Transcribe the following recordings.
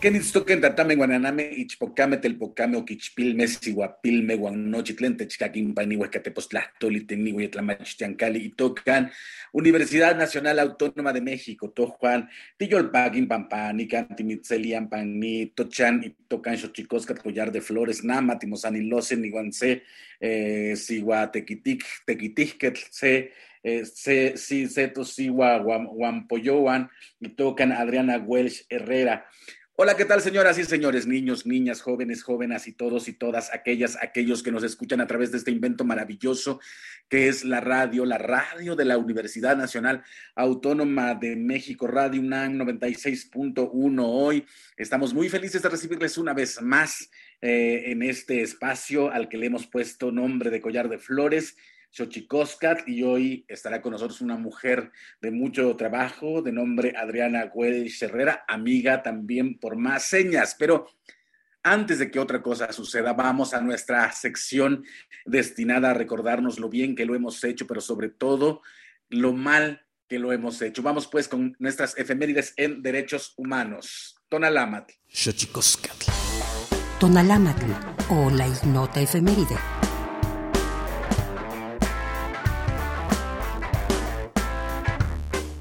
Kenitstoken tatame guananame ichpocame telpocame oquichpilme sihuapilme guanochitlen techcaquimpani huescatepostlahtoli tenihui tlamachtiancali itocan Universidad Nacional Autónoma de México tojuan tiyolpaquin pampani cantimitzelian panni tochan itocan xochicoscat collar de flores nama timosanilosen iguanse eh, sigua tequitic tequiticquetl se eh, se, si seto siwa guampoyoan y tocan Adriana Welsh Herrera. Hola, ¿qué tal, señoras y señores, niños, niñas, jóvenes, jóvenes y todos y todas aquellas, aquellos que nos escuchan a través de este invento maravilloso que es la radio, la radio de la Universidad Nacional Autónoma de México, Radio UNAM 96.1 hoy. Estamos muy felices de recibirles una vez más eh, en este espacio al que le hemos puesto nombre de Collar de Flores Xochicoscat y hoy estará con nosotros una mujer de mucho trabajo de nombre Adriana Güell Herrera, amiga también por más señas, pero antes de que otra cosa suceda, vamos a nuestra sección destinada a recordarnos lo bien que lo hemos hecho, pero sobre todo lo mal que lo hemos hecho. Vamos pues con nuestras efemérides en derechos humanos. Tonalámatl. Xochicoscatl. Tonalámatl o la ignota efeméride.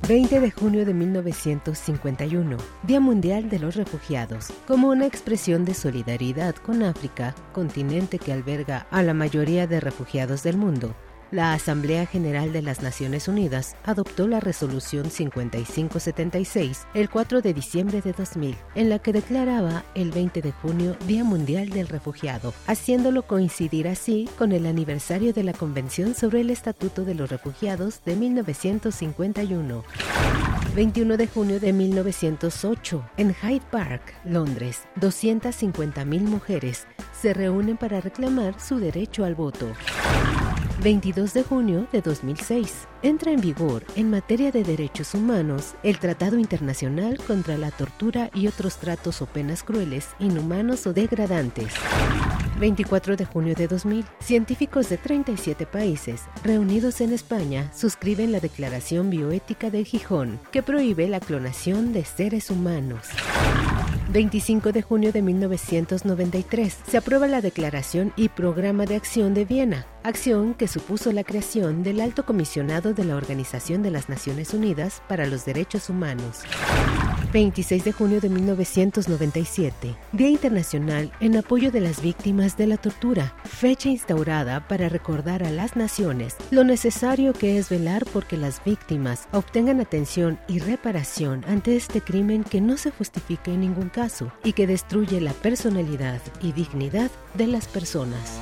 20 de junio de 1951, Día Mundial de los Refugiados, como una expresión de solidaridad con África, continente que alberga a la mayoría de refugiados del mundo. La Asamblea General de las Naciones Unidas adoptó la Resolución 5576 el 4 de diciembre de 2000, en la que declaraba el 20 de junio Día Mundial del Refugiado, haciéndolo coincidir así con el aniversario de la Convención sobre el Estatuto de los Refugiados de 1951. 21 de junio de 1908, en Hyde Park, Londres, 250.000 mujeres se reúnen para reclamar su derecho al voto. 22 de junio de 2006. Entra en vigor, en materia de derechos humanos, el Tratado Internacional contra la Tortura y otros tratos o penas crueles, inhumanos o degradantes. 24 de junio de 2000. Científicos de 37 países, reunidos en España, suscriben la Declaración Bioética de Gijón, que prohíbe la clonación de seres humanos. 25 de junio de 1993 se aprueba la Declaración y Programa de Acción de Viena, acción que supuso la creación del Alto Comisionado de la Organización de las Naciones Unidas para los Derechos Humanos. 26 de junio de 1997, Día Internacional en apoyo de las víctimas de la tortura, fecha instaurada para recordar a las naciones lo necesario que es velar porque las víctimas obtengan atención y reparación ante este crimen que no se justifica en ningún caso y que destruye la personalidad y dignidad de las personas.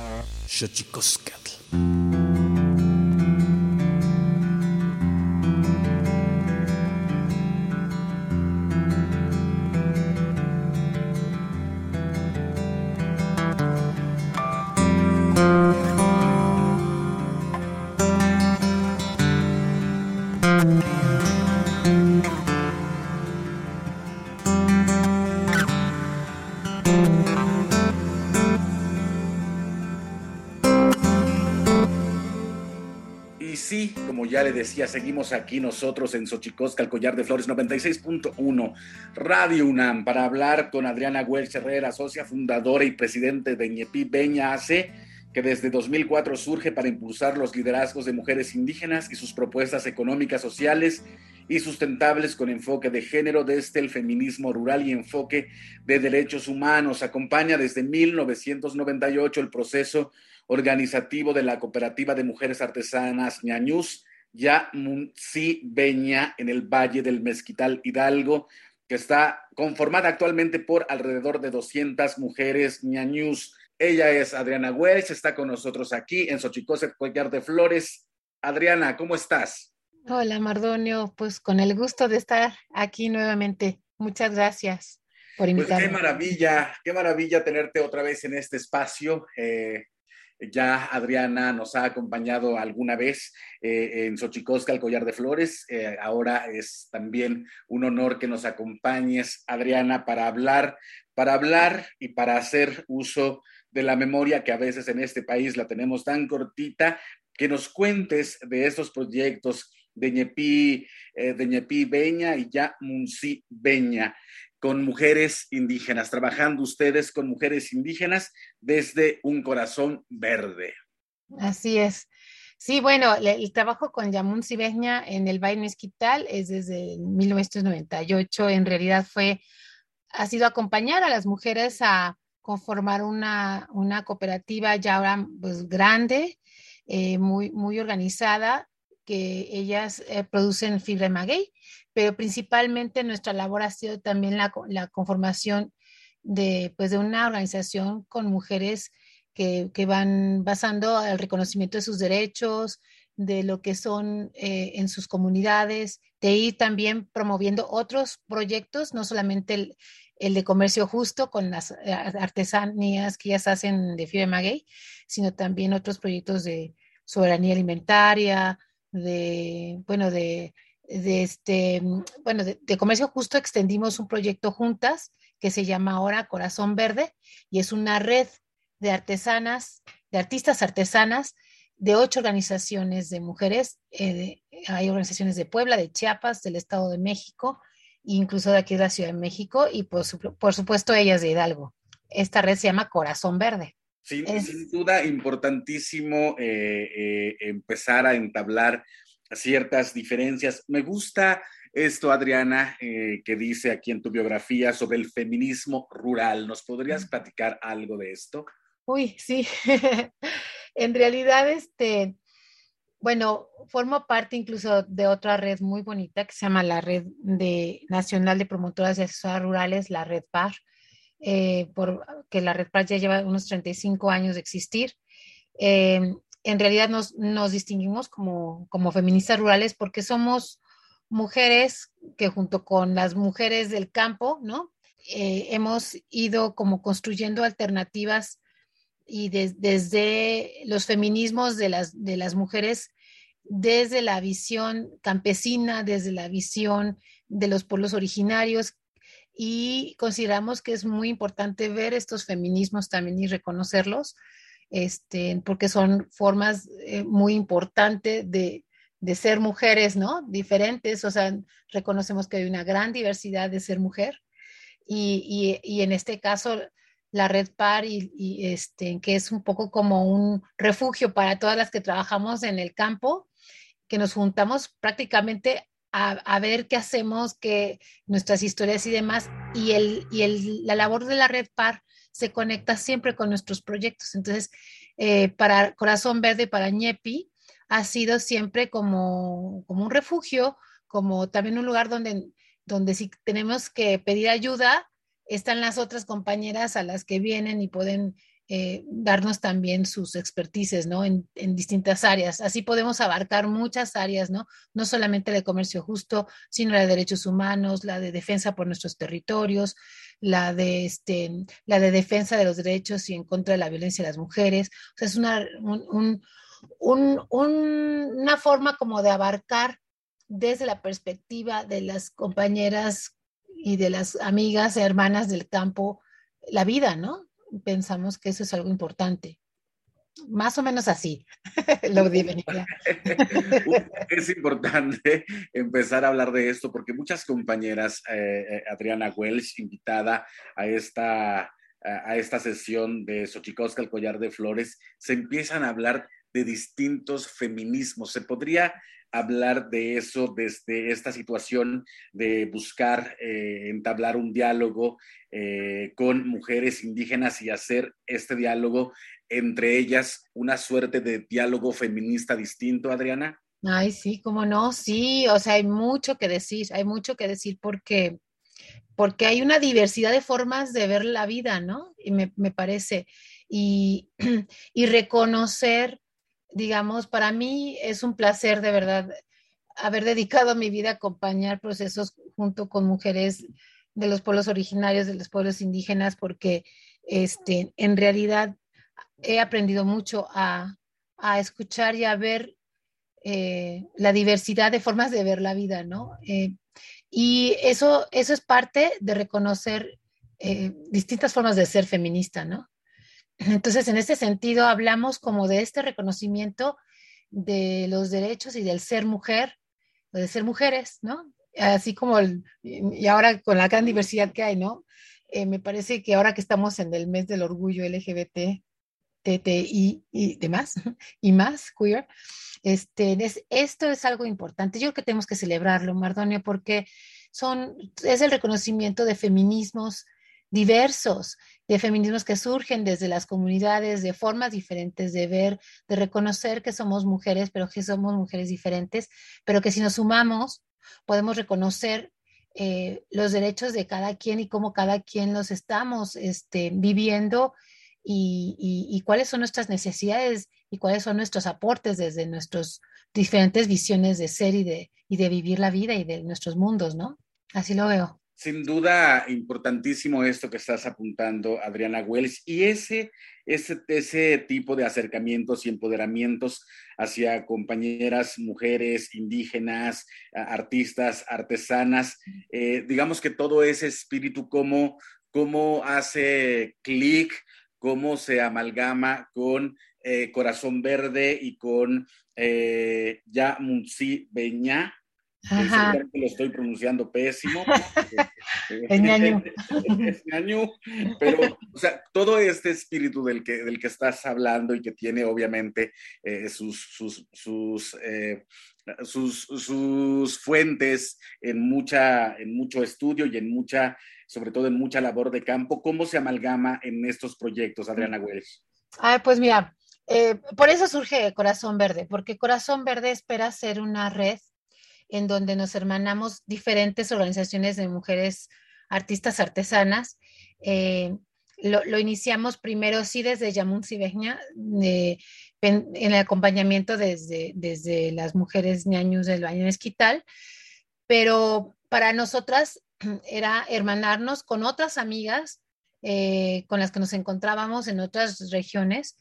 Seguimos aquí nosotros en Xochicosca, el Collar de Flores 96.1, Radio UNAM, para hablar con Adriana Welch Herrera, socia fundadora y presidente de Ñepi Beña AC, que desde 2004 surge para impulsar los liderazgos de mujeres indígenas y sus propuestas económicas, sociales y sustentables con enfoque de género desde el feminismo rural y enfoque de derechos humanos. Acompaña desde 1998 el proceso organizativo de la Cooperativa de Mujeres Artesanas Ñañús, ya Beña en el Valle del Mezquital Hidalgo, que está conformada actualmente por alrededor de 200 mujeres ñañús. Ella es Adriana Welch, está con nosotros aquí en Xochicosca, Collar de Flores. Adriana, ¿cómo estás? Hola, Mardonio, pues con el gusto de estar aquí nuevamente. Muchas gracias por invitarme. Pues qué maravilla, qué maravilla tenerte otra vez en este espacio. Eh, ya Adriana nos ha acompañado alguna vez eh, en Xochicosca, el Collar de Flores. Eh, ahora es también un honor que nos acompañes, Adriana, para hablar, para hablar y para hacer uso de la memoria que a veces en este país la tenemos tan cortita, que nos cuentes de estos proyectos de Ñepi, eh, de Ñepi Beña y ya Munci Beña con mujeres indígenas, trabajando ustedes con mujeres indígenas desde un corazón verde. Así es. Sí, bueno, el, trabajo con Yamun Cibeña en el Valle Mezquital es desde 1998. En realidad fue, ha sido acompañar a las mujeres a conformar una, una cooperativa ya ahora pues, grande, eh, muy, muy organizada, que ellas eh, producen fibra maguey pero principalmente nuestra labor ha sido también la, conformación de, pues, de una organización con mujeres que, van basando al reconocimiento de sus derechos, de lo que son eh, en sus comunidades, de ir también promoviendo otros proyectos, no solamente el, de comercio justo con las eh, artesanías que ellas hacen de fibra maguey, sino también otros proyectos de soberanía alimentaria, de, bueno, de de este, bueno, de, comercio justo extendimos un proyecto juntas que se llama ahora Corazón Verde y es una red de artesanas, de artistas artesanas de ocho organizaciones de mujeres. Eh, hay organizaciones de Puebla, de Chiapas, del Estado de México, incluso de aquí de la Ciudad de México y por, por supuesto ellas de Hidalgo. Esta red se llama Corazón Verde. Sin, sin duda, importantísimo eh, eh, empezar a entablar ciertas diferencias. Me gusta esto, Adriana, eh, que dice aquí en tu biografía sobre el feminismo rural. ¿Nos podrías platicar algo de esto? Uy, sí. en realidad, este, bueno, formo parte incluso de otra red muy bonita que se llama la Red de, Nacional de Promotoras de Asesoras Rurales, la Red PAR, eh, por, que la Red PAR ya lleva unos 35 años de existir. Eh, en realidad nos, distinguimos como, feministas rurales porque somos mujeres que junto con las mujeres del campo, ¿no? Eh, hemos ido como construyendo alternativas y desde los feminismos de las, de las mujeres, desde la visión campesina, desde la visión de los pueblos originarios, y consideramos que es muy importante ver estos feminismos también y reconocerlos este, porque son formas eh, muy importantes de, ser mujeres, ¿no? Diferentes, o sea, reconocemos que hay una gran diversidad de ser mujer y, en este caso la Red Par y, este, que es un poco como un refugio para todas las que trabajamos en el campo, que nos juntamos prácticamente a, ver qué hacemos, que nuestras historias y demás, y, el, y el, la labor de la red PAR se conecta siempre con nuestros proyectos. Entonces, eh, para Corazón Verde, para ñepi, ha sido siempre como, como un refugio, como también un lugar donde, donde si tenemos que pedir ayuda, están las otras compañeras a las que vienen y pueden eh, darnos también sus expertices, ¿no? En, distintas áreas. Así podemos abarcar muchas áreas, ¿no? No solamente de comercio justo, sino la de derechos humanos, la de defensa por nuestros territorios, la de, este, la de defensa de los derechos y en contra de la violencia de las mujeres. O sea, es una, un, un, una forma como de abarcar desde la perspectiva de las compañeras y de las amigas, hermanas del campo, la vida, ¿no? pensamos que eso es algo importante. Más o menos así, lo Es importante empezar a hablar de esto porque muchas compañeras, eh, eh, Adriana Welsh, invitada a esta, a esta sesión de Xochicosca, el collar de flores, se empiezan a hablar de distintos feminismos. Se podría hablar de eso desde esta situación de buscar eh, entablar un diálogo con mujeres indígenas y hacer este diálogo entre ellas una suerte de diálogo feminista distinto, Adriana? Ay, sí, cómo no, sí, o sea, hay mucho que decir, hay mucho que decir porque, porque hay una diversidad de formas de ver la vida, ¿no? Y me, me parece, y, y reconocer digamos, para mí es un placer de verdad haber dedicado mi vida a acompañar procesos junto con mujeres de los pueblos originarios, de los pueblos indígenas, porque este, en realidad he aprendido mucho a, escuchar y a ver eh, la diversidad de formas de ver la vida, ¿no? Eh, y eso, eso es parte de reconocer eh, distintas formas de ser feminista, ¿no? Entonces, en este sentido, hablamos como de este reconocimiento de los derechos y del ser mujer, de ser mujeres, ¿no? Así como, y ahora con la gran diversidad que hay, ¿no? Me parece que ahora que estamos en el mes del orgullo LGBT, TTI y demás, y más, queer, este, esto es algo importante. Yo creo que tenemos que celebrarlo, Mardonia, porque son, es el reconocimiento de feminismos diversos, de feminismos que surgen desde las comunidades, de formas diferentes de ver, de reconocer que somos mujeres, pero que somos mujeres diferentes, pero que si nos sumamos podemos reconocer eh, los derechos de cada quien y cómo cada quien los estamos este, viviendo y, cuáles son nuestras necesidades y cuáles son nuestros aportes desde nuestras diferentes visiones de ser y de, y de vivir la vida y de nuestros mundos, ¿no? Así lo veo. Sin duda, importantísimo esto que estás apuntando, Adriana Wells, y ese, ese, ese tipo de acercamientos y empoderamientos hacia compañeras, mujeres, indígenas, artistas, artesanas, eh, digamos que todo ese espíritu, cómo, cómo hace clic, cómo se amalgama con eh, Corazón Verde y con eh, Ya Munsi Beñá, lo estoy pronunciando pésimo. es ñaño. Pero, o sea, todo este espíritu del que, del que estás hablando y que tiene obviamente eh, sus, sus, sus, eh, sus, sus, fuentes en, mucha, en mucho estudio y en mucha, sobre todo en mucha labor de campo, ¿cómo se amalgama en estos proyectos, Adriana Welsh? Ah, pues mira, eh, por eso surge Corazón Verde, porque Corazón Verde espera ser una red en donde nos hermanamos diferentes organizaciones de mujeres artistas artesanas. Eh, lo, iniciamos primero, sí, desde Yamun Sibegna, en, el acompañamiento desde, desde las mujeres ñaños del Baño Esquital, pero para nosotras era hermanarnos con otras amigas eh, con las que nos encontrábamos en otras regiones.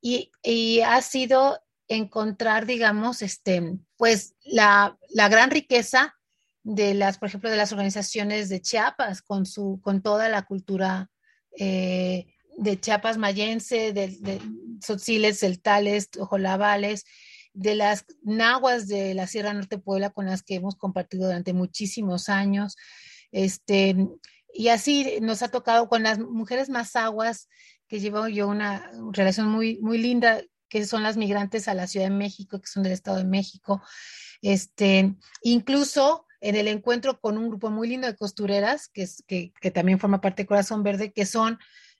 Y, y ha sido encontrar, digamos, este, pues la, gran riqueza de las, por ejemplo, de las organizaciones de Chiapas con su, con toda la cultura eh, de Chiapas mayense, de, de Sotziles, Celtales, Ojolabales, de las nahuas de la Sierra Norte Puebla con las que hemos compartido durante muchísimos años. Este, y así nos ha tocado con las mujeres más aguas, que llevo yo una relación muy, muy linda que son las migrantes a la Ciudad de México, que son del Estado de México. Este, incluso en el encuentro con un grupo muy lindo de costureras, que, que también forma parte de Corazón Verde, que son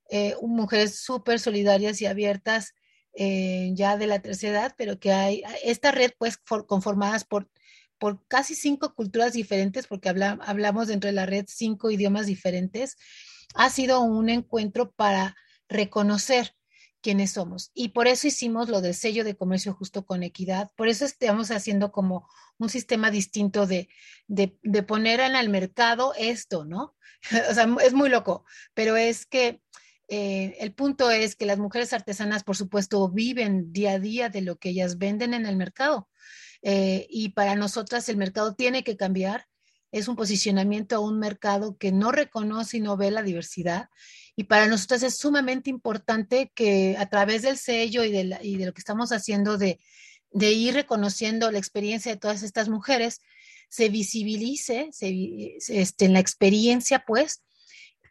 eh, mujeres súper solidarias y abiertas eh, ya de la tercera edad, pero que hay esta red pues conformadas por, por casi cinco culturas diferentes, porque hablamos dentro de la red cinco idiomas diferentes, ha sido un encuentro para reconocer quiénes somos. Y por eso hicimos lo del sello de comercio justo con equidad. Por eso estamos haciendo como un sistema distinto de, de, de poner en el mercado esto, ¿no? o sea, es muy loco, pero es que eh, el punto es que las mujeres artesanas, por supuesto, viven día a día de lo que ellas venden en el mercado. Eh, y para nosotras el mercado tiene que cambiar. Es un posicionamiento a un mercado que no reconoce y no ve la diversidad. Y para nosotras es sumamente importante que a través del sello y de, lo que estamos haciendo de, de, ir reconociendo la experiencia de todas estas mujeres, se visibilice se, este, en la experiencia, pues,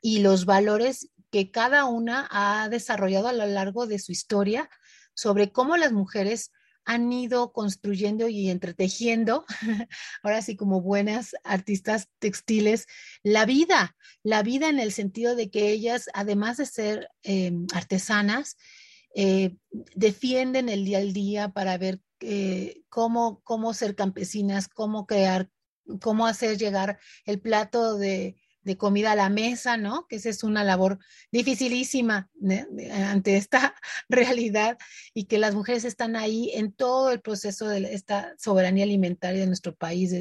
y los valores que cada una ha desarrollado a lo largo de su historia sobre cómo las mujeres han ido construyendo y entretejiendo, ahora sí como buenas artistas textiles, la vida, la vida en el sentido de que ellas, además de ser eh, artesanas, eh, defienden el día al día para ver eh, cómo, cómo ser campesinas, cómo crear, cómo hacer llegar el plato de, de comida a la mesa, ¿no? Que esa es una labor dificilísima ante esta realidad y que las mujeres están ahí en todo el proceso de esta soberanía alimentaria de nuestro país,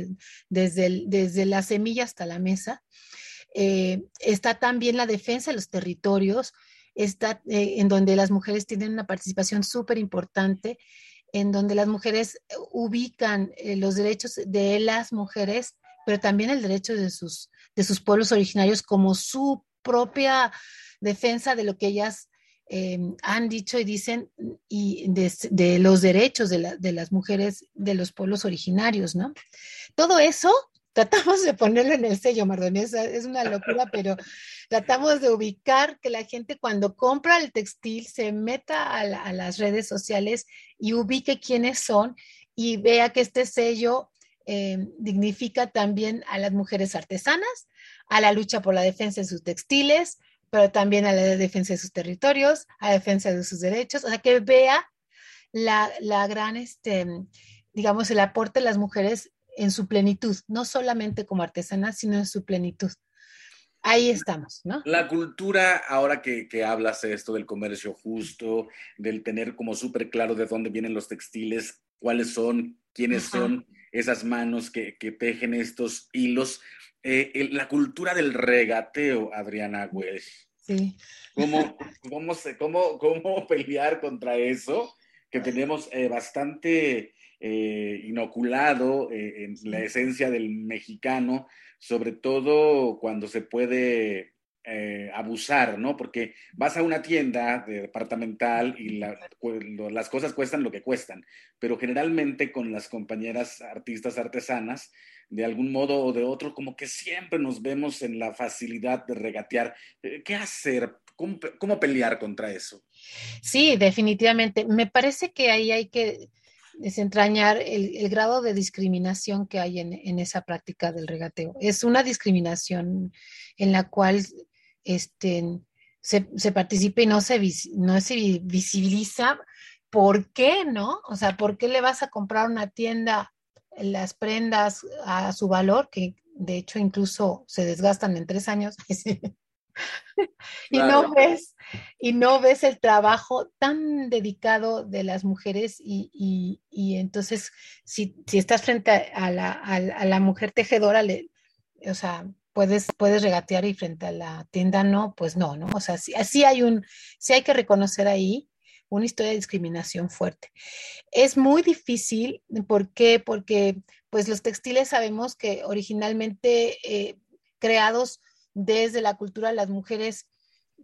desde, desde la semilla hasta la mesa. Eh, está también la defensa de los territorios, está eh, en donde las mujeres tienen una participación súper importante, en donde las mujeres ubican eh, los derechos de las mujeres pero también el derecho de sus, de sus pueblos originarios como su propia defensa de lo que ellas eh, han dicho y dicen y de, los derechos de, de, las mujeres de los pueblos originarios, ¿no? Todo eso tratamos de ponerlo en el sello, Mardonesa, es una locura, pero tratamos de ubicar que la gente cuando compra el textil se meta a, a las redes sociales y ubique quiénes son y vea que este sello eh, dignifica también a las mujeres artesanas, a la lucha por la defensa de sus textiles, pero también a la defensa de sus territorios, a la defensa de sus derechos, o sea, que vea la, la gran, este, digamos, el aporte de las mujeres en su plenitud, no solamente como artesanas, sino en su plenitud. Ahí estamos, ¿no? La cultura, ahora que, que hablas de esto del comercio justo, del tener como súper claro de dónde vienen los textiles, cuáles son, quiénes son, esas manos que, tejen estos hilos. Eh, la cultura del regateo, Adriana Welsh. Sí. ¿Cómo, cómo, cómo, pelear contra eso? Que tenemos eh, bastante eh, inoculado en la esencia del mexicano, sobre todo cuando se puede eh, abusar, ¿no? Porque vas a una tienda departamental y las cosas cuestan lo que cuestan, pero generalmente con las compañeras artistas artesanas, de algún modo o de otro, como que siempre nos vemos en la facilidad de regatear. Eh, ¿Qué hacer? ¿Cómo, pelear contra eso? Sí, definitivamente. Me parece que ahí hay que desentrañar el, grado de discriminación que hay en, en, esa práctica del regateo. Es una discriminación en la cual este, se, se participe y no se, no se visibiliza, ¿por qué no? O sea, ¿por qué le vas a comprar una tienda las prendas a su valor, que de hecho incluso se desgastan en tres años? y no ves y no ves el trabajo tan dedicado de las mujeres y, y, entonces si, si, estás frente a la, a, la mujer tejedora le, o sea puedes, puedes regatear y frente a la tienda no, pues no, ¿no? O sea, sí, hay un, sí hay que reconocer ahí una historia de discriminación fuerte. Es muy difícil, ¿por qué? Porque pues los textiles sabemos que originalmente eh, creados desde la cultura de las mujeres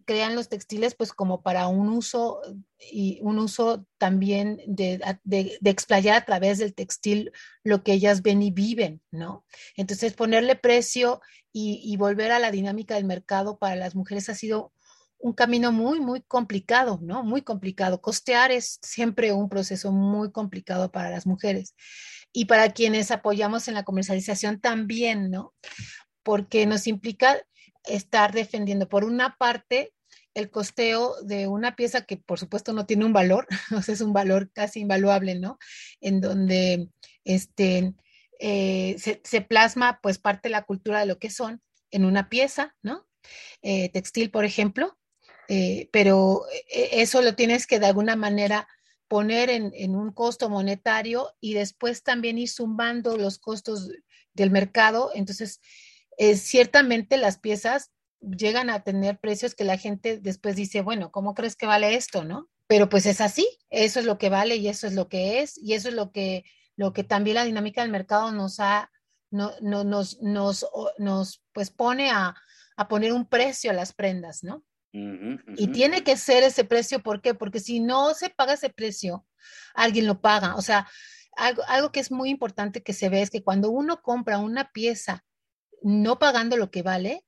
crean los textiles pues como para un uso y un uso también de, de, explayar a través del textil lo que ellas ven y viven, ¿no? Entonces ponerle precio y, volver a la dinámica del mercado para las mujeres ha sido un camino muy, muy complicado, ¿no? Muy complicado. Costear es siempre un proceso muy complicado para las mujeres y para quienes apoyamos en la comercialización también, ¿no? Porque nos implica estar defendiendo, por una parte, el costeo de una pieza que por supuesto no tiene un valor, o sea, es un valor casi invaluable, ¿no? En donde este, eh, se, plasma pues parte de la cultura de lo que son en una pieza, ¿no? Eh, textil, por ejemplo, eh, pero eso lo tienes que de alguna manera poner en, un costo monetario y después también ir sumando los costos del mercado. Entonces, ciertamente las piezas llegan a tener precios que la gente después dice, bueno, ¿cómo crees que vale esto, no? Pero pues es así, eso es lo que vale y eso es lo que es y eso es lo que, lo que también la dinámica del mercado nos ha, no, nos, nos, nos, pues pone a, a poner un precio a las prendas, ¿no? Y tiene que ser ese precio, ¿por qué? Porque si no se paga ese precio, alguien lo paga. O sea, algo, algo que es muy importante que se ve es que cuando uno compra una pieza no pagando lo que vale,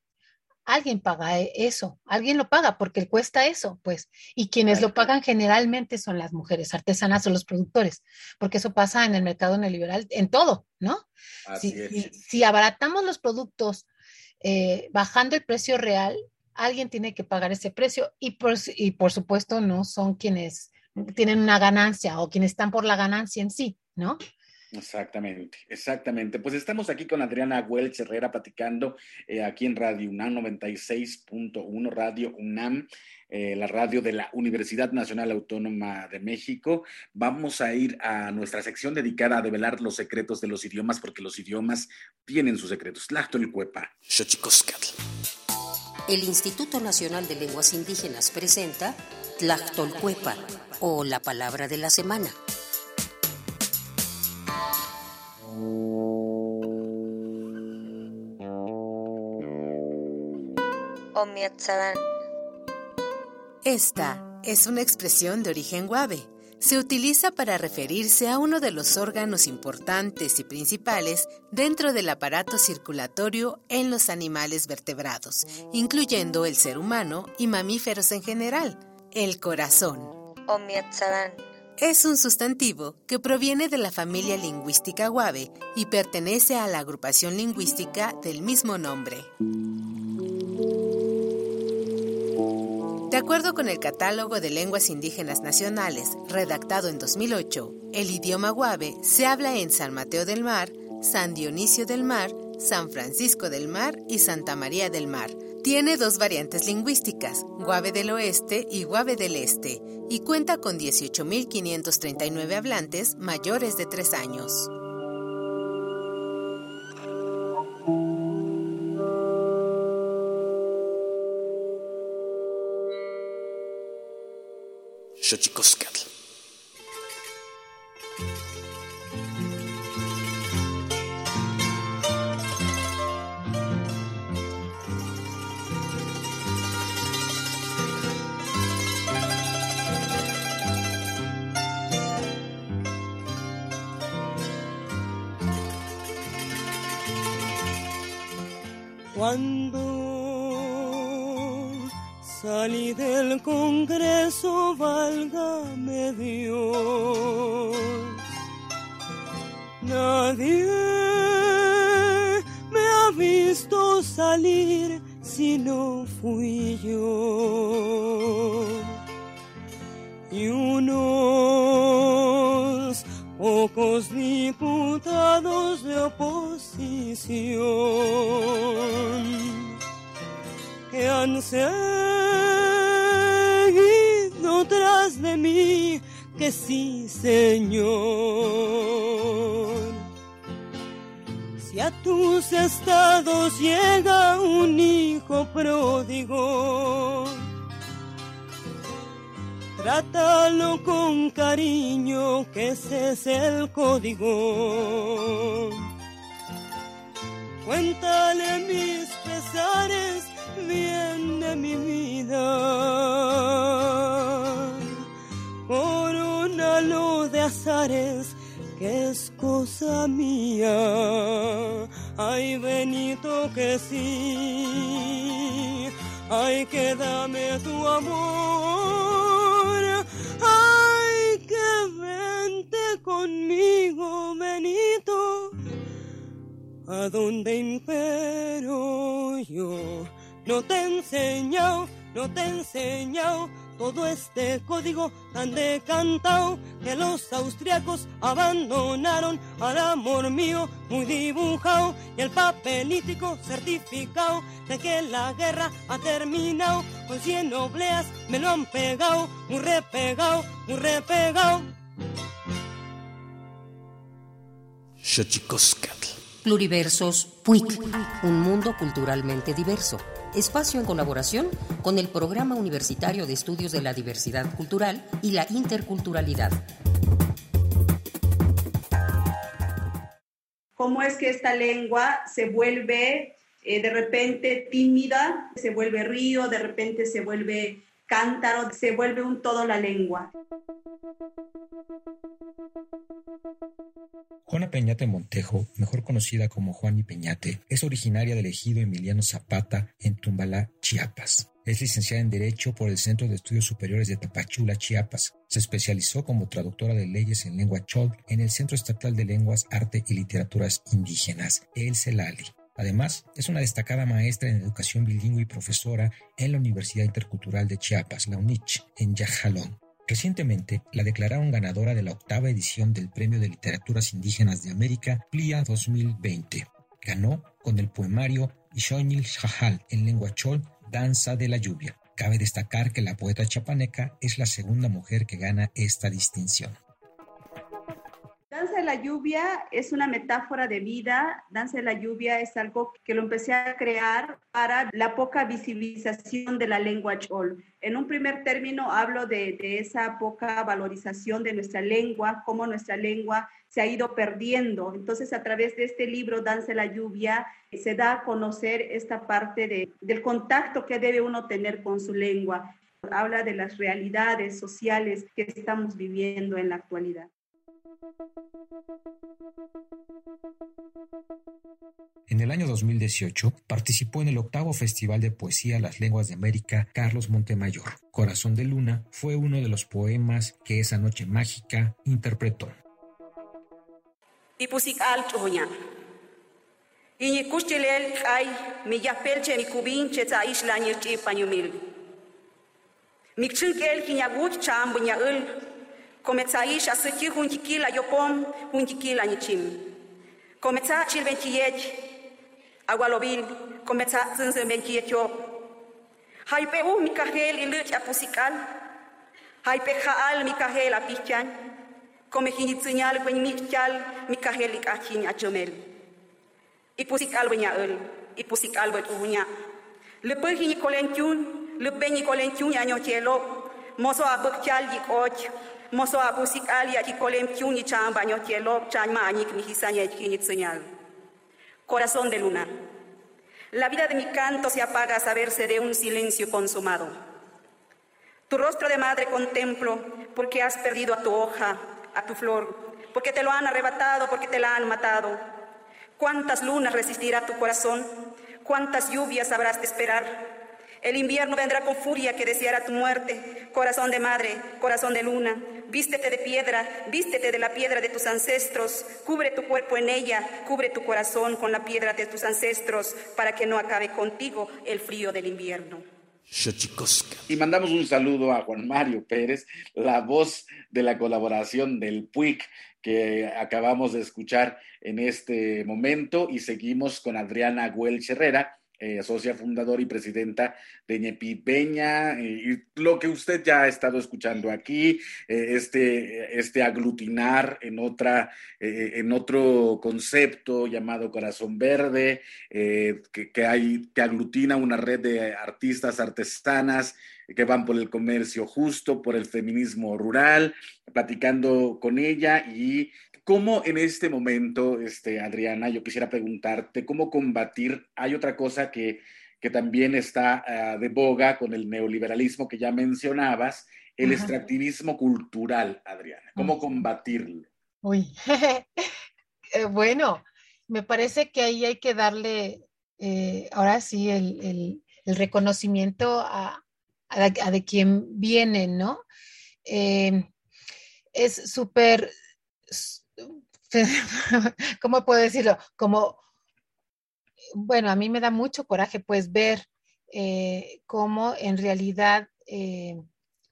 alguien paga e, eso, alguien lo paga porque cuesta eso, pues, y quienes lo pagan generalmente son las mujeres artesanas o los productores, porque eso pasa en el mercado neoliberal, en todo, ¿no? si, abaratamos los productos eh, bajando el precio real, alguien tiene que pagar ese precio y por, y por supuesto no son quienes tienen una ganancia o quienes están por la ganancia en sí, ¿no? Exactamente, exactamente. Pues estamos aquí con Adriana Welch Herrera platicando eh, aquí en Radio UNAM 96.1, Radio UNAM, eh, la radio de la Universidad Nacional Autónoma de México. Vamos a ir a nuestra sección dedicada a develar los secretos de los idiomas, porque los idiomas tienen sus secretos. Cuepa. El Instituto Nacional de Lenguas Indígenas presenta Tlactolcuepa o la palabra de la semana. Esta es una expresión de origen guave. Se utiliza para referirse a uno de los órganos importantes y principales dentro del aparato circulatorio en los animales vertebrados, incluyendo el ser humano y mamíferos en general, el corazón. Es un sustantivo que proviene de la familia lingüística guave y pertenece a la agrupación lingüística del mismo nombre. De acuerdo con el Catálogo de Lenguas Indígenas Nacionales, redactado en 2008, el idioma guave se habla en San Mateo del Mar, San Dionisio del Mar, San Francisco del Mar y Santa María del Mar. Tiene dos variantes lingüísticas, guave del oeste y guave del este, y cuenta con 18.539 hablantes mayores de 3 años. Xochicoscatl. Cuando salí del Congreso, válgame Dios. Nadie me ha visto salir si no fui yo. De oposición que han seguido tras de mí, que sí, Señor. Si a tus estados llega un hijo pródigo, trátalo con cariño, que ese es el código. Cuéntale mis pesares viene mi vida luz de azares que es cosa mía. Ay, Benito, que sí, ay que dame tu amor, conmigo, Benito, a donde impero yo. No te he enseñado, no te he enseñado todo este código tan decantado que los austriacos abandonaron al amor mío muy dibujado y el papelítico certificado de que la guerra ha terminado con cien obleas me lo han pegado muy repegado muy repegado Pluriversos PUIC, un mundo culturalmente diverso espacio en colaboración con el Programa Universitario de Estudios de la Diversidad Cultural y la Interculturalidad. ¿Cómo es que esta lengua se vuelve eh, de repente tímida, se vuelve río, de repente se vuelve cántaro, se vuelve un todo la lengua? Juana Peñate Montejo, mejor conocida como Juani Peñate, es originaria del ejido Emiliano Zapata en Tumbalá, Chiapas. Es licenciada en Derecho por el Centro de Estudios Superiores de Tapachula, Chiapas. Se especializó como traductora de leyes en lengua chol en el Centro Estatal de Lenguas, Arte y Literaturas Indígenas, el CELALI. Además, es una destacada maestra en educación bilingüe y profesora en la Universidad Intercultural de Chiapas, la UNICH, en Yajalón. Recientemente la declararon ganadora de la octava edición del Premio de Literaturas Indígenas de América, PLIA 2020. Ganó con el poemario Ishonil Shahal en lengua chol, Danza de la Lluvia. Cabe destacar que la poeta chapaneca es la segunda mujer que gana esta distinción. La lluvia es una metáfora de vida. Danza de la lluvia es algo que lo empecé a crear para la poca visibilización de la lengua chol. En un primer término hablo de, esa poca valorización de nuestra lengua, cómo nuestra lengua se ha ido perdiendo. Entonces, a través de este libro, Danza la lluvia, se da a conocer esta parte de, del contacto que debe uno tener con su lengua. Habla de las realidades sociales que estamos viviendo en la actualidad. En el año 2018 participó en el octavo Festival de Poesía Las Lenguas de América Carlos Montemayor. Corazón de Luna fue uno de los poemas que esa noche mágica interpretó. kometsayisha siki hunjikila yopom hunjikila nyichim kometsa chil benchiyech agualobil kometsa tsinsen benchiyecho haipe u mikahel iluch apusikal haipe jaal mikahel apichan komejinitziñal wen michal mikahel ikachin achomel ipusikal wenyael ipusikal wetuhuña lepejin ikolenchun lepeñ ikolenchun añochelo mozo apukchal yikoch Moso. Corazón de luna. La vida de mi canto se apaga a saberse de un silencio consumado. Tu rostro de madre contemplo porque has perdido a tu hoja, a tu flor, porque te lo han arrebatado, porque te la han matado. ¿Cuántas lunas resistirá tu corazón? ¿Cuántas lluvias habrás de esperar? El invierno vendrá con furia que deseará tu muerte. Corazón de madre, corazón de luna, vístete de piedra, vístete de la piedra de tus ancestros, cubre tu cuerpo en ella, cubre tu corazón con la piedra de tus ancestros, para que no acabe contigo el frío del invierno. Y mandamos un saludo a Juan Mario Pérez, la voz de la colaboración del PUIC que acabamos de escuchar en este momento y seguimos con Adriana Güell Herrera eh, socia fundadora y presidenta de Ñepi Peña, y lo que usted ya ha estado escuchando aquí, eh, este, este aglutinar en, otra, eh, en otro concepto llamado Corazón Verde, que, que, hay, que aglutina una red de artistas artesanas que van por el comercio justo, por el feminismo rural, platicando con ella y ¿Cómo en este momento, este, Adriana, yo quisiera preguntarte, cómo combatir? Hay otra cosa que, que también está uh, de boga con el neoliberalismo que ya mencionabas, el Ajá. extractivismo cultural, Adriana. ¿Cómo combatirlo? Uy, eh, bueno, me parece que ahí hay que darle, eh, ahora sí, el, el, el reconocimiento a, de quien vienen, ¿no? Eh, es súper, ¿cómo puedo decirlo? Como, bueno, a mí me da mucho coraje pues ver eh, cómo en realidad eh,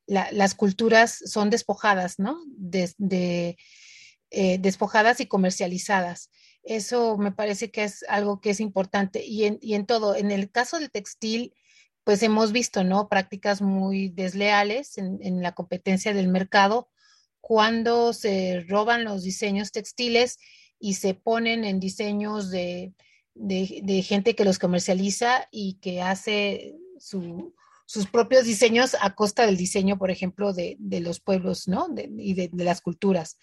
las culturas son despojadas, ¿no? De, despojadas y comercializadas. Eso me parece que es algo que es importante. Y en, y en todo, en el caso del textil, pues hemos visto, ¿no? Prácticas muy desleales en, la competencia del mercado cuando se roban los diseños textiles y se ponen en diseños de, gente que los comercializa y que hace sus propios diseños a costa del diseño, por ejemplo, de, los pueblos, ¿no? y de, las culturas.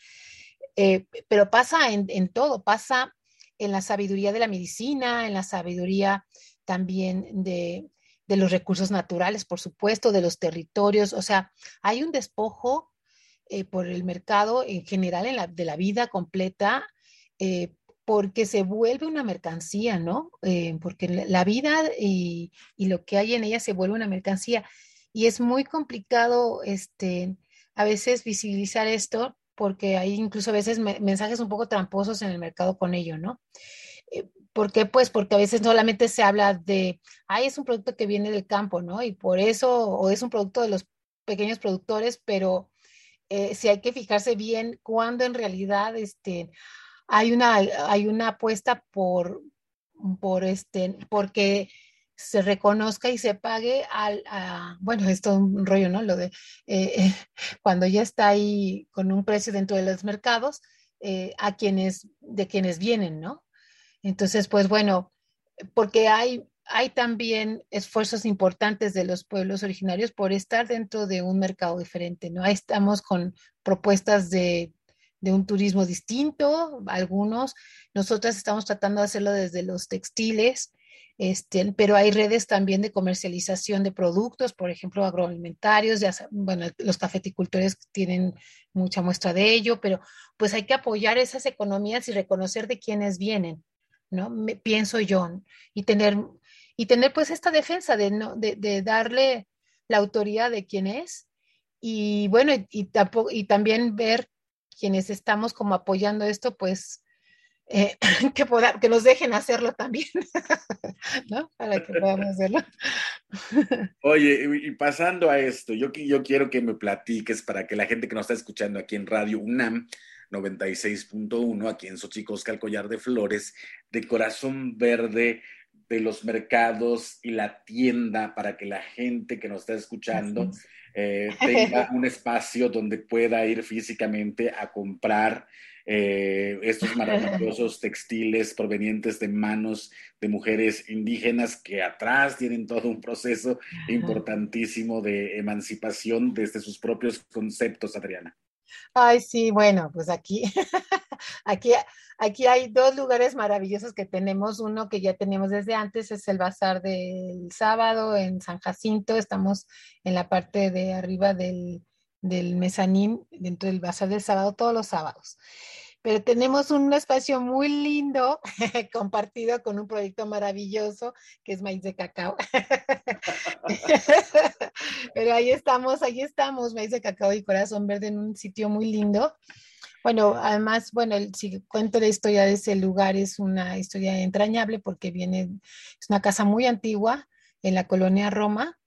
Eh, pero pasa en, en, todo, pasa en la sabiduría de la medicina, en la sabiduría también de, de los recursos naturales, por supuesto, de los territorios. O sea, hay un despojo eh, por el mercado en general en la, de la vida completa, eh, porque se vuelve una mercancía, ¿no? Eh, porque la vida y, y, lo que hay en ella se vuelve una mercancía. Y es muy complicado este, a veces visibilizar esto porque hay incluso a veces mensajes un poco tramposos en el mercado con ello, ¿no? ¿Por qué? Pues porque a veces solamente se habla de, ay, es un producto que viene del campo, ¿no? Y por eso, o es un producto de los pequeños productores, pero eh, sí hay que fijarse bien cuando en realidad este, hay, una, hay una apuesta por, por este, porque se reconozca y se pague al, bueno, esto es un rollo, ¿no? Lo de eh, eh, cuando ya está ahí con un precio dentro de los mercados, a quienes, de quienes vienen, ¿no? Entonces, pues bueno, porque hay, hay también esfuerzos importantes de los pueblos originarios por estar dentro de un mercado diferente, ¿no? Ahí estamos con propuestas de, un turismo distinto, algunos. Nosotras estamos tratando de hacerlo desde los textiles, este, pero hay redes también de comercialización de productos, por ejemplo, agroalimentarios, ya, bueno, los cafeticultores tienen mucha muestra de ello, pero pues hay que apoyar esas economías y reconocer de quiénes vienen. ¿no? Me, pienso yo, y tener, y tener pues esta defensa de, ¿no? de, darle la autoridad de quién es y bueno, y, y también ver quienes estamos como apoyando esto, pues eh, que, que nos dejen hacerlo también, ¿no? Para que podamos hacerlo. Oye, y pasando a esto, yo, yo quiero que me platiques para que la gente que nos está escuchando aquí en Radio UNAM 96.1 aquí en Xochicosca, el collar de flores, de corazón verde de los mercados y la tienda para que la gente que nos está escuchando eh, tenga un espacio donde pueda ir físicamente a comprar eh, estos maravillosos textiles provenientes de manos de mujeres indígenas que atrás tienen todo un proceso importantísimo de emancipación desde sus propios conceptos, Adriana. Ay, sí, bueno, pues aquí, aquí, aquí hay dos lugares maravillosos que tenemos. Uno que ya teníamos desde antes es el bazar del sábado en San Jacinto. Estamos en la parte de arriba del, del mezanín, dentro del bazar del sábado, todos los sábados pero tenemos un espacio muy lindo compartido con un proyecto maravilloso que es Maíz de Cacao. pero ahí estamos, ahí estamos, Maíz de Cacao y Corazón Verde en un sitio muy lindo. Bueno, además, bueno, el, si cuento la historia de ese lugar es una historia entrañable porque viene, es una casa muy antigua en la colonia Roma,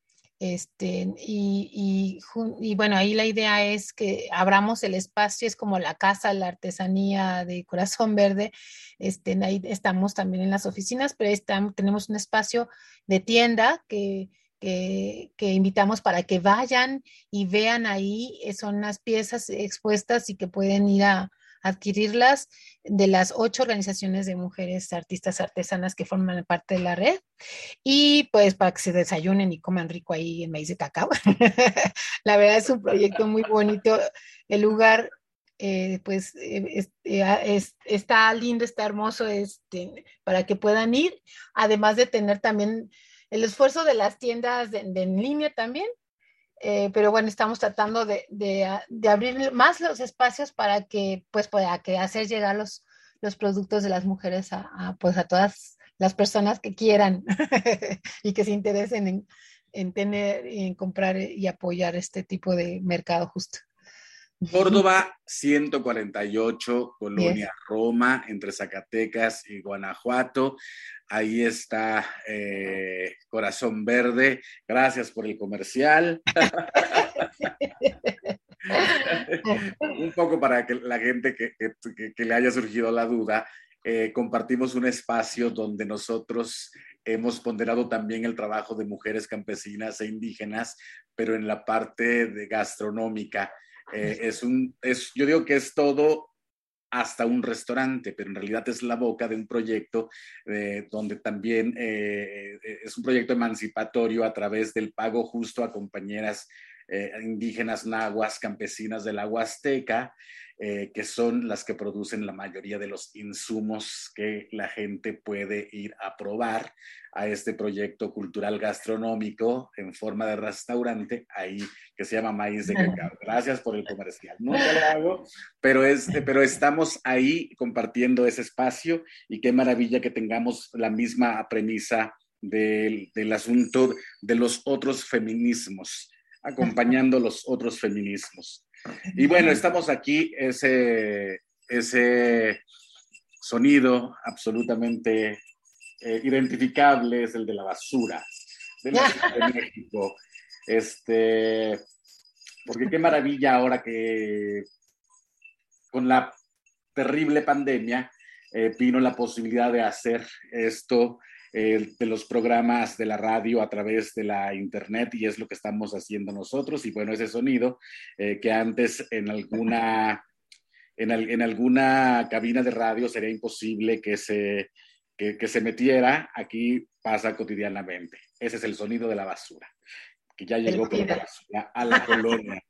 este, y, y, bueno, ahí la idea es que abramos el espacio, es como la casa, la artesanía de Corazón Verde. Este, ahí estamos también en las oficinas, pero tenemos un espacio de tienda que, que, que, invitamos para que vayan y vean ahí, eh, son las piezas expuestas y que pueden ir a, adquirirlas de las ocho organizaciones de mujeres artistas artesanas que forman parte de la red y pues para que se desayunen y coman rico ahí en maíz de cacao. la verdad es un proyecto muy bonito. El lugar eh, pues eh, eh, está lindo, está hermoso este, para que puedan ir, además de tener también el esfuerzo de las tiendas en línea también, eh, pero bueno, estamos tratando de, de, abrir más los espacios para que, pues, para que hacer llegar los, los productos de las mujeres a, pues, a todas las personas que quieran y que se interesen en, en tener, en comprar y apoyar este tipo de mercado justo. Córdoba 148, Colonia Roma, entre Zacatecas y Guanajuato. Ahí está eh, Corazón Verde. Gracias por el comercial. un poco para que la gente que, le haya surgido la duda, eh, compartimos un espacio donde nosotros hemos ponderado también el trabajo de mujeres campesinas e indígenas, pero en la parte de gastronómica. Eh, es un, es, yo digo que es todo hasta un restaurante, pero en realidad es la boca de un proyecto eh, donde también es un proyecto emancipatorio a través del pago justo a compañeras eh, indígenas nahuas campesinas de la Huasteca, eh, que son las que producen la mayoría de los insumos que la gente puede ir a probar a este proyecto cultural gastronómico en forma de restaurante ahí que se llama Maíz de Cacao. Gracias por el comercial. Nunca lo hago, pero, es, pero estamos ahí compartiendo ese espacio y qué maravilla que tengamos la misma premisa del, del asunto de los otros feminismos acompañando los otros feminismos. Y bueno, estamos aquí, ese, ese sonido absolutamente eh, identificable es el de la basura de, México. Este, porque qué maravilla ahora que con la terrible pandemia eh, vino la posibilidad de hacer esto eh, de los programas de la radio a través de la internet y es lo que estamos haciendo nosotros. Y bueno, ese sonido eh, que antes en alguna, en, alguna cabina de radio sería imposible que se, que, se metiera, aquí pasa cotidianamente. Ese es el sonido de la basura que ya llegó con la basura a la colonia.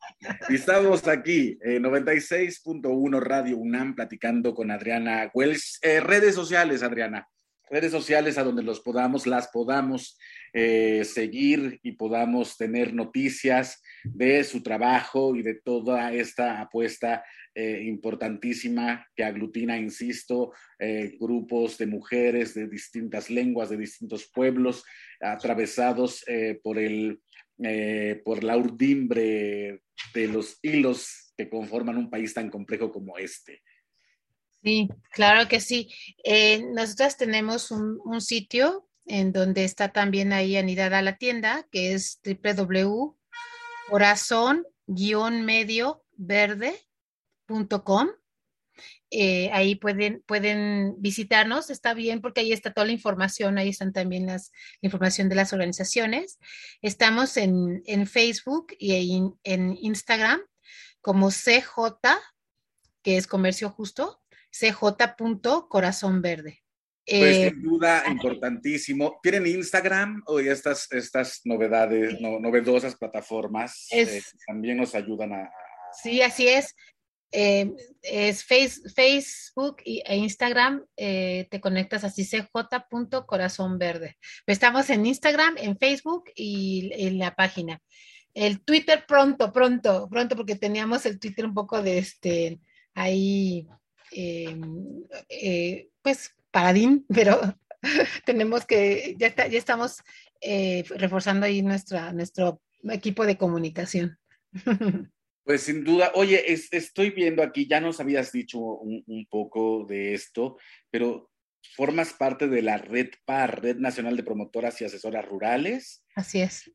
Y estamos aquí, en 96.1 Radio UNAM, platicando con Adriana Wells. Eh, redes sociales, Adriana redes sociales a donde los podamos, las podamos eh, seguir y podamos tener noticias de su trabajo y de toda esta apuesta eh, importantísima que aglutina, insisto, eh, grupos de mujeres de distintas lenguas, de distintos pueblos, atravesados por, el, por la urdimbre de los hilos que conforman un país tan complejo como este. Sí, claro que sí. Eh, nosotras tenemos un, sitio en donde está también ahí anidada la tienda, que es www.corazón-medio-verde.com. Eh, ahí pueden, pueden visitarnos, está bien porque ahí está toda la información, ahí están también las, la información de las organizaciones. Estamos en, Facebook y en, en Instagram como CJ, que es Comercio Justo, cj. Corazón Verde. Pues sin eh, duda, importantísimo. ¿Tienen Instagram o estas, estas novedades, novedosas plataformas eh, también nos ayudan a... Sí, así es. Eh, es Facebook e Instagram, te conectas así, cj. Corazón Verde. Estamos en Instagram, en Facebook y en la página. El Twitter pronto, pronto, pronto, porque teníamos el Twitter un poco de este, ahí eh, eh, pues paradín, pero tenemos que, ya, ya estamos eh, reforzando ahí nuestra, nuestro equipo de comunicación. Pues sin duda, oye, estoy viendo aquí, ya nos habías dicho un, poco de esto, pero formas parte de la Red PAR, Red Nacional de Promotoras y Asesoras Rurales. Así es.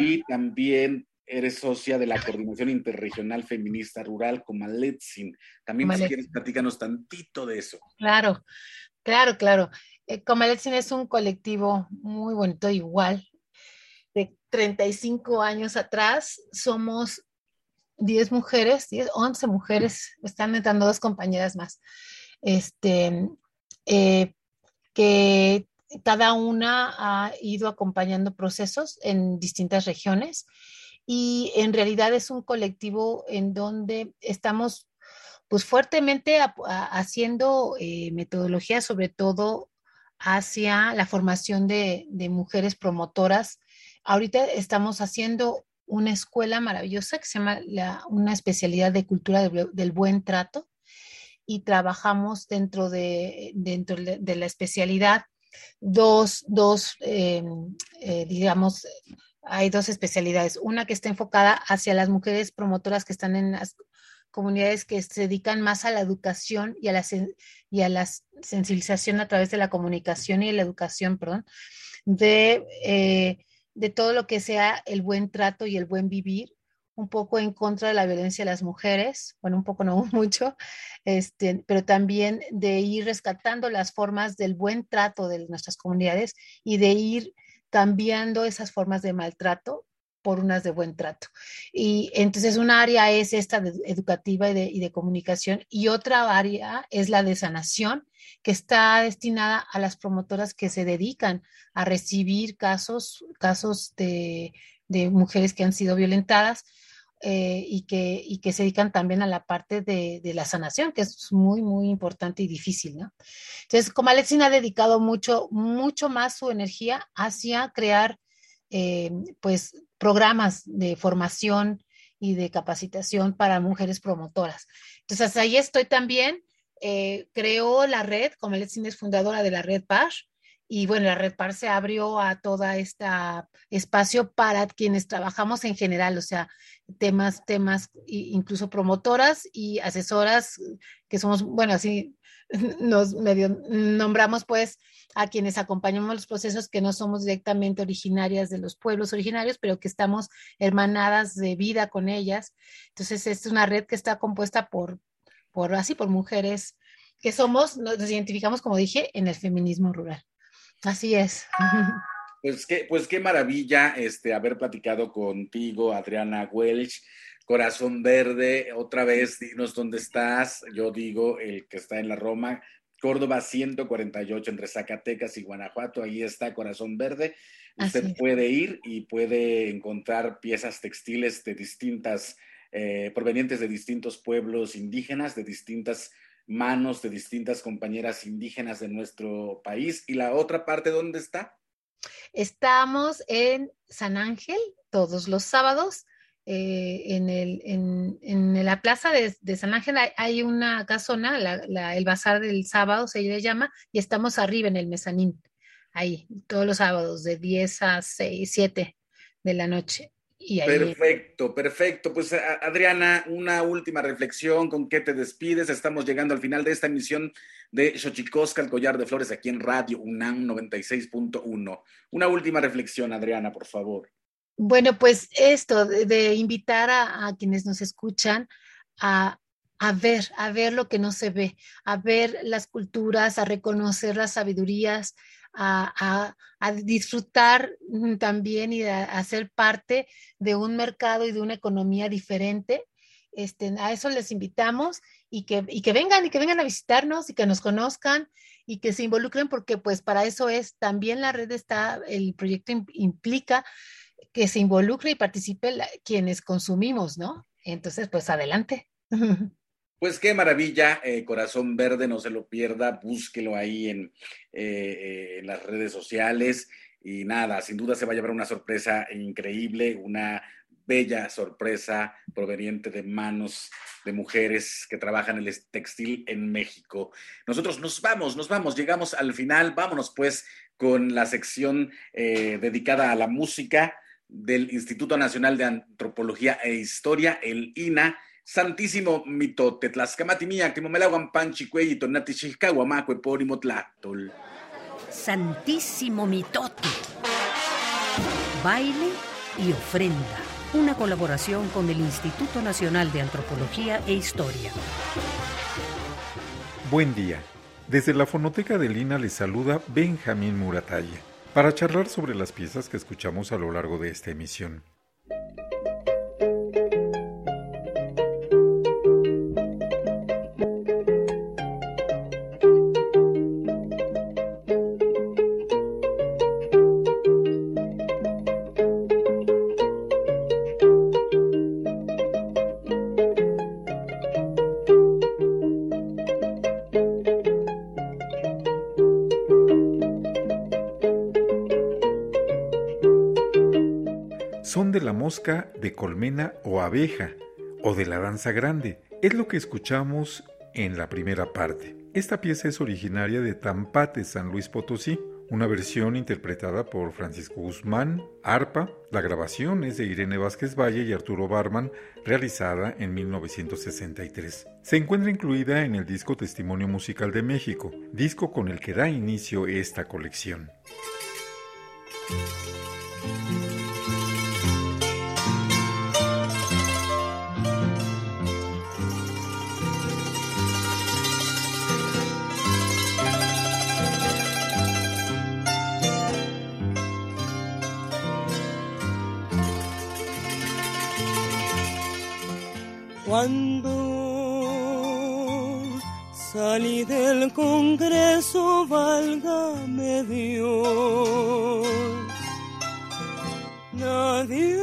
Y también eres socia de la Coordinación Interregional Feminista Rural Comaletzin. También si quieres, platícanos tantito de eso. Claro, claro, claro. Eh, Comaletzin es un colectivo muy bonito, igual. De 35 años atrás, somos 10 mujeres, 10, 11 mujeres, están entrando dos compañeras más, este, eh, que cada una ha ido acompañando procesos en distintas regiones y en realidad es un colectivo en donde estamos pues fuertemente haciendo eh, metodología sobre todo hacia la formación de, mujeres promotoras. Ahorita estamos haciendo una escuela maravillosa que se llama una especialidad de cultura del buen trato y trabajamos dentro de, dentro de la especialidad dos, dos eh, eh, digamos, hay dos especialidades. Una que está enfocada hacia las mujeres promotoras que están en las comunidades que se dedican más a la educación y a la, sensibilización a través de la comunicación y la educación, perdón, de, eh, de todo lo que sea el buen trato y el buen vivir un poco en contra de la violencia de las mujeres, bueno, un poco no mucho, este, pero también de ir rescatando las formas del buen trato de nuestras comunidades y de ir cambiando esas formas de maltrato por unas de buen trato. Y entonces una área es esta educativa y de, comunicación y otra área es la de sanación, que está destinada a las promotoras que se dedican a recibir casos, casos de mujeres que han sido violentadas eh, y, que, y que se dedican también a la parte de, de, la sanación, que es muy, muy importante y difícil, ¿no? Entonces, como Alexina ha dedicado mucho, mucho más su energía hacia crear, eh, pues, programas de formación y de capacitación para mujeres promotoras. Entonces, ahí estoy también. Eh, creó la red, como Alexina es fundadora de la red PASH, y bueno, la red PAR se abrió a toda este espacio para quienes trabajamos en general, o sea, temas, temas, incluso promotoras y asesoras, que somos, bueno, así nos medio nombramos pues a quienes acompañamos los procesos que no somos directamente originarias de los pueblos originarios, pero que estamos hermanadas de vida con ellas. Entonces, es una red que está compuesta por, por así, por mujeres que somos, nos identificamos, como dije, en el feminismo rural. Así es. Pues qué, pues qué maravilla este, haber platicado contigo, Adriana Welch. Corazón Verde, otra vez, dinos dónde estás. Yo digo, el que está en la Roma, Córdoba 148, entre Zacatecas y Guanajuato. Ahí está Corazón Verde. Usted puede ir y puede encontrar piezas textiles de distintas, eh, provenientes de distintos pueblos indígenas, de distintas manos de distintas compañeras indígenas de nuestro país. ¿Y la otra parte dónde está? Estamos en San Ángel todos los sábados. Eh, en, el, en, la plaza de, San Ángel hay, una casona, el bazar del sábado se le llama, y estamos arriba en el mezanín, ahí, todos los sábados de 10 a 6, 7 de la noche. Perfecto, perfecto. Pues Adriana, una última reflexión, ¿con qué te despides? Estamos llegando al final de esta emisión de Xochicosca, el collar de flores, aquí en Radio UNAM 96.1. Una última reflexión, Adriana, por favor. Bueno, pues esto de, invitar a, quienes nos escuchan a, a ver, a ver lo que no se ve, a ver las culturas, a reconocer las sabidurías, a, disfrutar mm, también y a, ser parte de un mercado y de una economía diferente. Este, a eso les invitamos y que, y que vengan y que vengan a visitarnos y que nos conozcan y que se involucren porque pues para eso es también la red está, el proyecto implica que se involucre y participe quienes consumimos, ¿no? Entonces, pues adelante. Pues qué maravilla, eh, Corazón Verde, no se lo pierda, búsquelo ahí en, eh, eh, en, las redes sociales y nada, sin duda se va a llevar una sorpresa increíble, una bella sorpresa proveniente de manos de mujeres que trabajan el textil en México. Nosotros nos vamos, nos vamos, llegamos al final, vámonos pues con la sección dedicada a la música del Instituto Nacional de Antropología e Historia, el INA Santísimo mitote, tlascamatimia, timomelaguan panchicuey, tonati xihcahuamacue porimo tlahtol. Santísimo mitote. Baile y ofrenda. Una colaboración con el Instituto Nacional de Antropología e Historia. Buen día. Desde la fonoteca de Lina les saluda Benjamín Muratalla para charlar sobre las piezas que escuchamos a lo largo de esta emisión. Colmena o abeja o de la danza grande. Es lo que escuchamos en la primera parte. Esta pieza es originaria de Tampate, San Luis Potosí, una versión interpretada por Francisco Guzmán, arpa. La grabación es de Irene Vázquez Valle y Arturo Barman, realizada en 1963. Se encuentra incluida en el disco Testimonio Musical de México, disco con el que da inicio esta colección. Cuando salí del Congreso, válgame Dios, nadie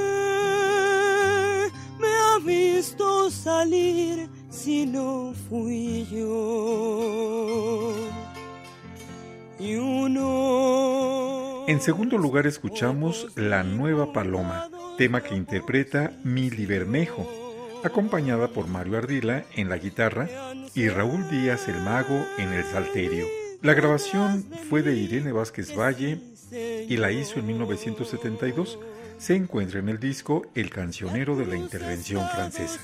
me ha visto salir si no fui yo. Y uno. En segundo lugar escuchamos La Nueva Paloma, tema que interpreta Mili Bermejo acompañada por Mario Ardila en la guitarra y Raúl Díaz el Mago en el salterio. La grabación fue de Irene Vázquez Valle y la hizo en 1972. Se encuentra en el disco El cancionero de la intervención francesa.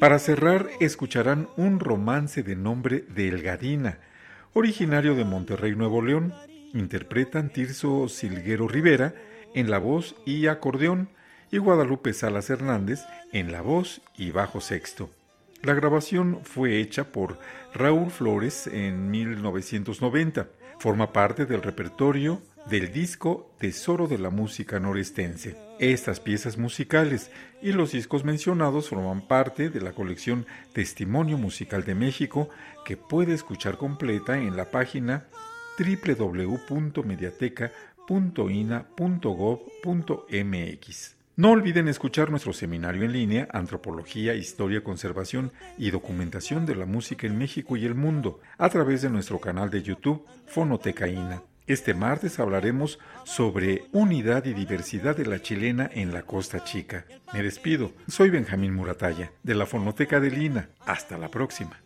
Para cerrar, escucharán un romance de nombre Delgadina, originario de Monterrey, Nuevo León. Interpretan Tirso Silguero Rivera en la voz y acordeón y Guadalupe Salas Hernández en la voz y bajo sexto. La grabación fue hecha por Raúl Flores en 1990. Forma parte del repertorio del disco Tesoro de la Música Norestense. Estas piezas musicales y los discos mencionados forman parte de la colección Testimonio Musical de México que puede escuchar completa en la página www.mediateca.ina.gov.mx. No olviden escuchar nuestro seminario en línea Antropología, Historia, Conservación y Documentación de la Música en México y el Mundo a través de nuestro canal de YouTube Fonotecaína. Este martes hablaremos sobre unidad y diversidad de la chilena en la Costa Chica. Me despido, soy Benjamín Muratalla, de la Fonoteca de Lina. Hasta la próxima.